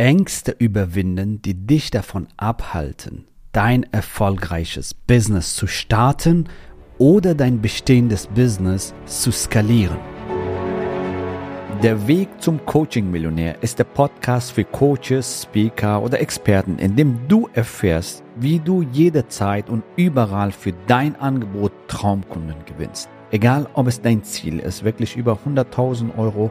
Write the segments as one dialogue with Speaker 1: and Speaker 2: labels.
Speaker 1: Ängste überwinden, die dich davon abhalten, dein erfolgreiches Business zu starten oder dein bestehendes Business zu skalieren. Der Weg zum Coaching-Millionär ist der Podcast für Coaches, Speaker oder Experten, in dem du erfährst, wie du jederzeit und überall für dein Angebot Traumkunden gewinnst. Egal, ob es dein Ziel ist, wirklich über 100.000 Euro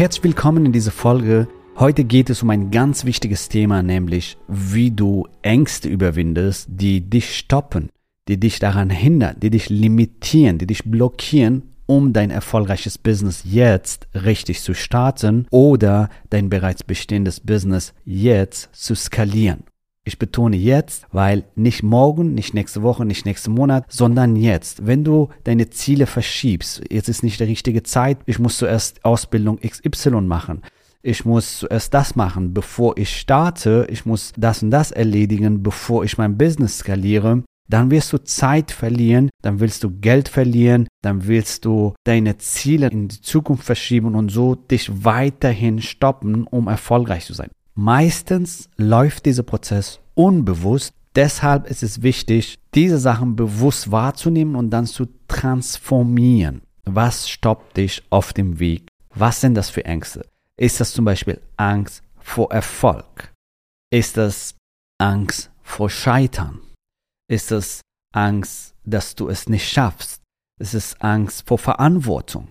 Speaker 1: Herzlich willkommen in dieser Folge. Heute geht es um ein ganz wichtiges Thema, nämlich wie du Ängste überwindest, die dich stoppen, die dich daran hindern, die dich limitieren, die dich blockieren, um dein erfolgreiches Business jetzt richtig zu starten oder dein bereits bestehendes Business jetzt zu skalieren. Ich betone jetzt, weil nicht morgen, nicht nächste Woche, nicht nächsten Monat, sondern jetzt. Wenn du deine Ziele verschiebst, jetzt ist nicht die richtige Zeit, ich muss zuerst Ausbildung XY machen. Ich muss zuerst das machen, bevor ich starte. Ich muss das und das erledigen, bevor ich mein Business skaliere. Dann wirst du Zeit verlieren, dann willst du Geld verlieren, dann willst du deine Ziele in die Zukunft verschieben und so dich weiterhin stoppen, um erfolgreich zu sein. Meistens läuft dieser Prozess unbewusst. Deshalb ist es wichtig, diese Sachen bewusst wahrzunehmen und dann zu transformieren. Was stoppt dich auf dem Weg? Was sind das für Ängste? Ist das zum Beispiel Angst vor Erfolg? Ist das Angst vor Scheitern? Ist es Angst, dass du es nicht schaffst? Ist es Angst vor Verantwortung?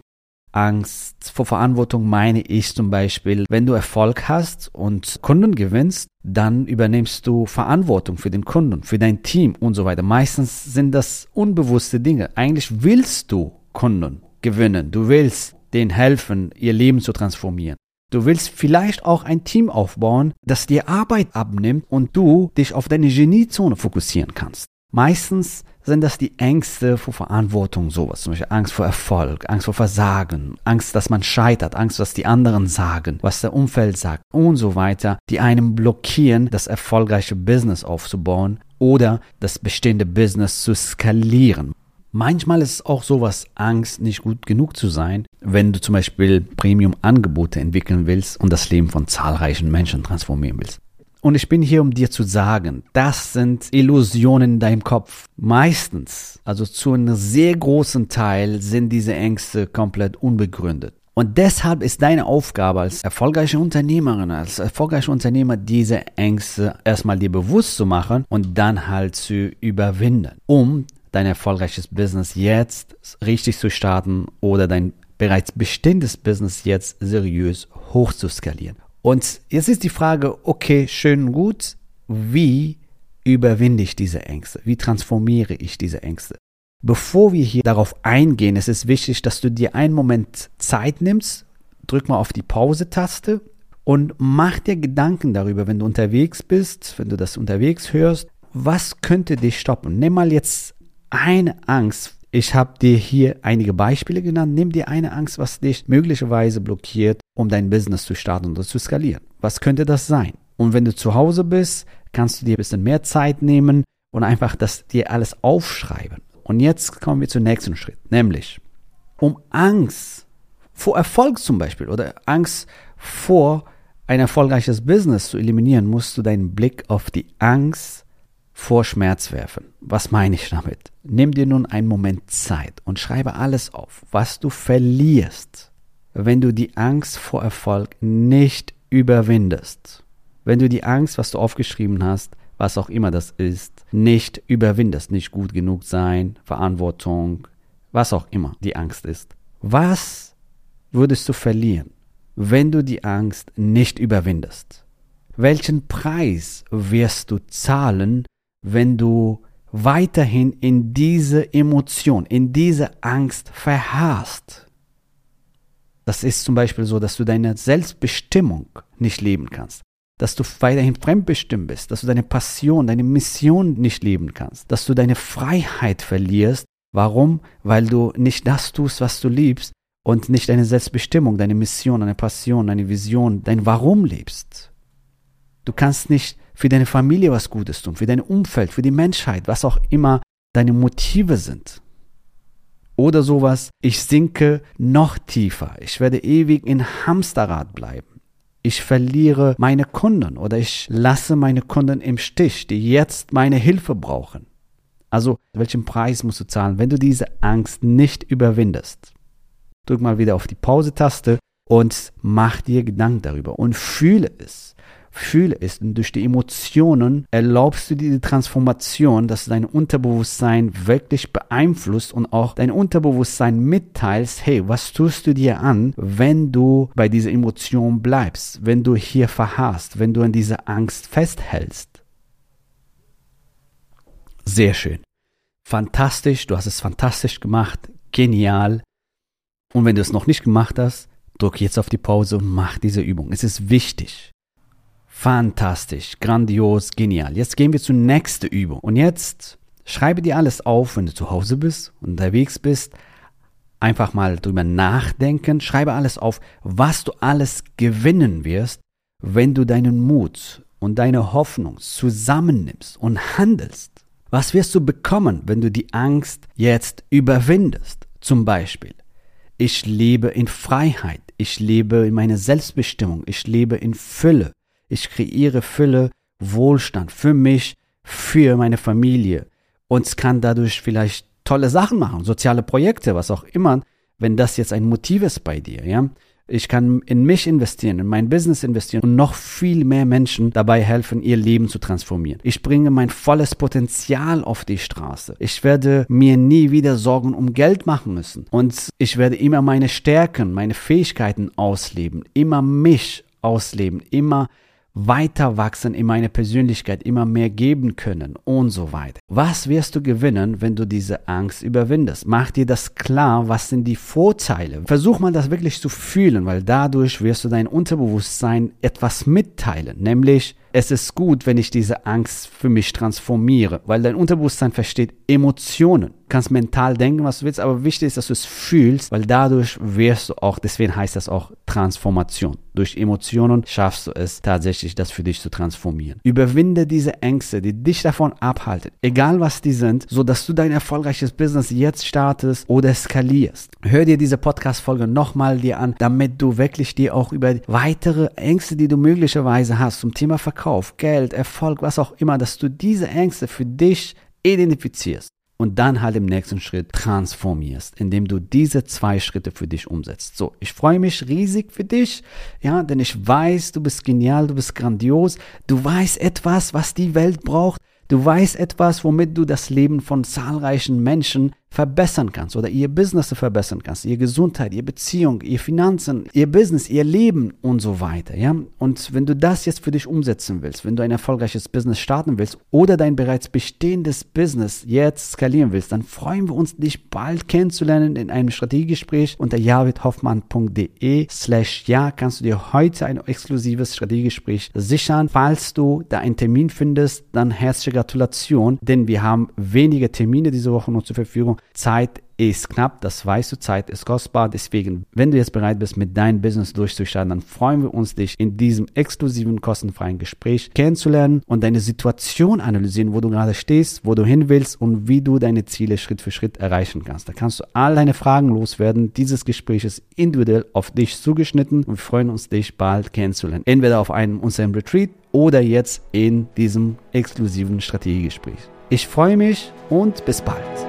Speaker 1: Angst vor Verantwortung meine ich zum Beispiel, wenn du Erfolg hast und Kunden gewinnst, dann übernimmst du Verantwortung für den Kunden, für dein Team und so weiter. Meistens sind das unbewusste Dinge. Eigentlich willst du Kunden gewinnen. Du willst denen helfen, ihr Leben zu transformieren. Du willst vielleicht auch ein Team aufbauen, das dir Arbeit abnimmt und du dich auf deine Geniezone fokussieren kannst. Meistens sind das die Ängste vor Verantwortung, sowas, zum Beispiel Angst vor Erfolg, Angst vor Versagen, Angst, dass man scheitert, Angst, was die anderen sagen, was der Umfeld sagt und so weiter, die einem blockieren, das erfolgreiche Business aufzubauen oder das bestehende Business zu skalieren. Manchmal ist es auch sowas, Angst, nicht gut genug zu sein, wenn du zum Beispiel Premium-Angebote entwickeln willst und das Leben von zahlreichen Menschen transformieren willst. Und ich bin hier, um dir zu sagen, das sind Illusionen in deinem Kopf. Meistens, also zu einem sehr großen Teil, sind diese Ängste komplett unbegründet. Und deshalb ist deine Aufgabe als erfolgreiche Unternehmerin, als erfolgreicher Unternehmer, diese Ängste erstmal dir bewusst zu machen und dann halt zu überwinden, um dein erfolgreiches Business jetzt richtig zu starten oder dein bereits bestehendes Business jetzt seriös hoch zu skalieren. Und jetzt ist die Frage, okay, schön gut, wie überwinde ich diese Ängste? Wie transformiere ich diese Ängste? Bevor wir hier darauf eingehen, ist es wichtig, dass du dir einen Moment Zeit nimmst, drück mal auf die Pause-Taste und mach dir Gedanken darüber, wenn du unterwegs bist, wenn du das unterwegs hörst, was könnte dich stoppen? Nimm mal jetzt eine Angst, ich habe dir hier einige Beispiele genannt. Nimm dir eine Angst, was dich möglicherweise blockiert, um dein Business zu starten oder zu skalieren. Was könnte das sein? Und wenn du zu Hause bist, kannst du dir ein bisschen mehr Zeit nehmen und einfach das dir alles aufschreiben. Und jetzt kommen wir zum nächsten Schritt, nämlich um Angst vor Erfolg zum Beispiel oder Angst vor ein erfolgreiches Business zu eliminieren, musst du deinen Blick auf die Angst vor Schmerz werfen. Was meine ich damit? Nimm dir nun einen Moment Zeit und schreibe alles auf, was du verlierst, wenn du die Angst vor Erfolg nicht überwindest. Wenn du die Angst, was du aufgeschrieben hast, was auch immer das ist, nicht überwindest, nicht gut genug sein, Verantwortung, was auch immer die Angst ist. Was würdest du verlieren, wenn du die Angst nicht überwindest? Welchen Preis wirst du zahlen, wenn du weiterhin in diese Emotion, in diese Angst verharrst. Das ist zum Beispiel so, dass du deine Selbstbestimmung nicht leben kannst. dass du weiterhin fremdbestimmt bist, dass du deine Passion, deine Mission nicht leben kannst, dass du deine Freiheit verlierst. Warum? Weil du nicht das tust, was du liebst und nicht deine Selbstbestimmung, deine Mission, deine Passion, deine Vision, dein Warum lebst. Du kannst nicht für deine Familie was Gutes tun, für dein Umfeld, für die Menschheit, was auch immer deine Motive sind. Oder sowas, ich sinke noch tiefer, ich werde ewig in Hamsterrad bleiben. Ich verliere meine Kunden oder ich lasse meine Kunden im Stich, die jetzt meine Hilfe brauchen. Also, welchen Preis musst du zahlen, wenn du diese Angst nicht überwindest? Drück mal wieder auf die Pause-Taste und mach dir Gedanken darüber und fühle es. Fühle es und durch die Emotionen erlaubst du dir die Transformation, dass dein Unterbewusstsein wirklich beeinflusst und auch dein Unterbewusstsein mitteilst, hey, was tust du dir an, wenn du bei dieser Emotion bleibst, wenn du hier verharrst, wenn du an dieser Angst festhältst. Sehr schön. Fantastisch, du hast es fantastisch gemacht, genial. Und wenn du es noch nicht gemacht hast, drück jetzt auf die Pause und mach diese Übung. Es ist wichtig. Fantastisch, grandios, genial. Jetzt gehen wir zur nächsten Übung. Und jetzt schreibe dir alles auf, wenn du zu Hause bist, unterwegs bist. Einfach mal drüber nachdenken. Schreibe alles auf, was du alles gewinnen wirst, wenn du deinen Mut und deine Hoffnung zusammennimmst und handelst. Was wirst du bekommen, wenn du die Angst jetzt überwindest? Zum Beispiel, ich lebe in Freiheit, ich lebe in meiner Selbstbestimmung, ich lebe in Fülle, ich kreiere Fülle, Wohlstand für mich, für meine Familie und kann dadurch vielleicht tolle Sachen machen, soziale Projekte, was auch immer, wenn das jetzt ein Motiv ist bei dir, ja. Ich kann in mich investieren, in mein Business investieren und noch viel mehr Menschen dabei helfen, ihr Leben zu transformieren. Ich bringe mein volles Potenzial auf die Straße. Ich werde mir nie wieder Sorgen um Geld machen müssen. Und ich werde immer meine Stärken, meine Fähigkeiten ausleben, immer mich ausleben, immer weiter wachsen in meine Persönlichkeit, immer mehr geben können und so weiter. Was wirst du gewinnen, wenn du diese Angst überwindest? Mach dir das klar, was sind die Vorteile? Versuch mal das wirklich zu fühlen, weil dadurch wirst du dein Unterbewusstsein etwas mitteilen, nämlich es ist gut, wenn ich diese Angst für mich transformiere, weil dein Unterbewusstsein versteht Emotionen. Du kannst mental denken, was du willst, aber wichtig ist, dass du es fühlst, weil dadurch wirst du auch, deswegen heißt das auch Transformation. Durch Emotionen schaffst du es tatsächlich, das für dich zu transformieren. Überwinde diese Ängste, die dich davon abhalten, egal was die sind, so dass du dein erfolgreiches Business jetzt startest oder skalierst. Hör dir diese Podcast-Folge nochmal dir an, damit du wirklich dir auch über weitere Ängste, die du möglicherweise hast zum Thema Verkauf Verkauf, Geld, Erfolg, was auch immer, dass du diese Ängste für dich identifizierst und dann halt im nächsten Schritt transformierst, indem du diese zwei Schritte für dich umsetzt. So, ich freue mich riesig für dich, ja, denn ich weiß, du bist genial, du bist grandios, du weißt etwas, was die Welt braucht, du weißt etwas, womit du das Leben von zahlreichen Menschen verbessern kannst oder ihr Business verbessern kannst, ihr Gesundheit, ihr Beziehung, ihr Finanzen, ihr Business, ihr Leben und so weiter, ja? Und wenn du das jetzt für dich umsetzen willst, wenn du ein erfolgreiches Business starten willst oder dein bereits bestehendes Business jetzt skalieren willst, dann freuen wir uns, dich bald kennenzulernen in einem Strategiegespräch unter javidhoffmann.de slash ja kannst du dir heute ein exklusives Strategiegespräch sichern. Falls du da einen Termin findest, dann herzliche Gratulation, denn wir haben wenige Termine diese Woche noch zur Verfügung. Zeit ist knapp, das weißt du, Zeit ist kostbar. Deswegen, wenn du jetzt bereit bist, mit deinem Business durchzustarten, dann freuen wir uns, dich in diesem exklusiven, kostenfreien Gespräch kennenzulernen und deine Situation analysieren, wo du gerade stehst, wo du hin willst und wie du deine Ziele Schritt für Schritt erreichen kannst. Da kannst du all deine Fragen loswerden. Dieses Gespräch ist individuell auf dich zugeschnitten und wir freuen uns, dich bald kennenzulernen. Entweder auf einem unserem Retreat oder jetzt in diesem exklusiven Strategiegespräch. Ich freue mich und bis bald.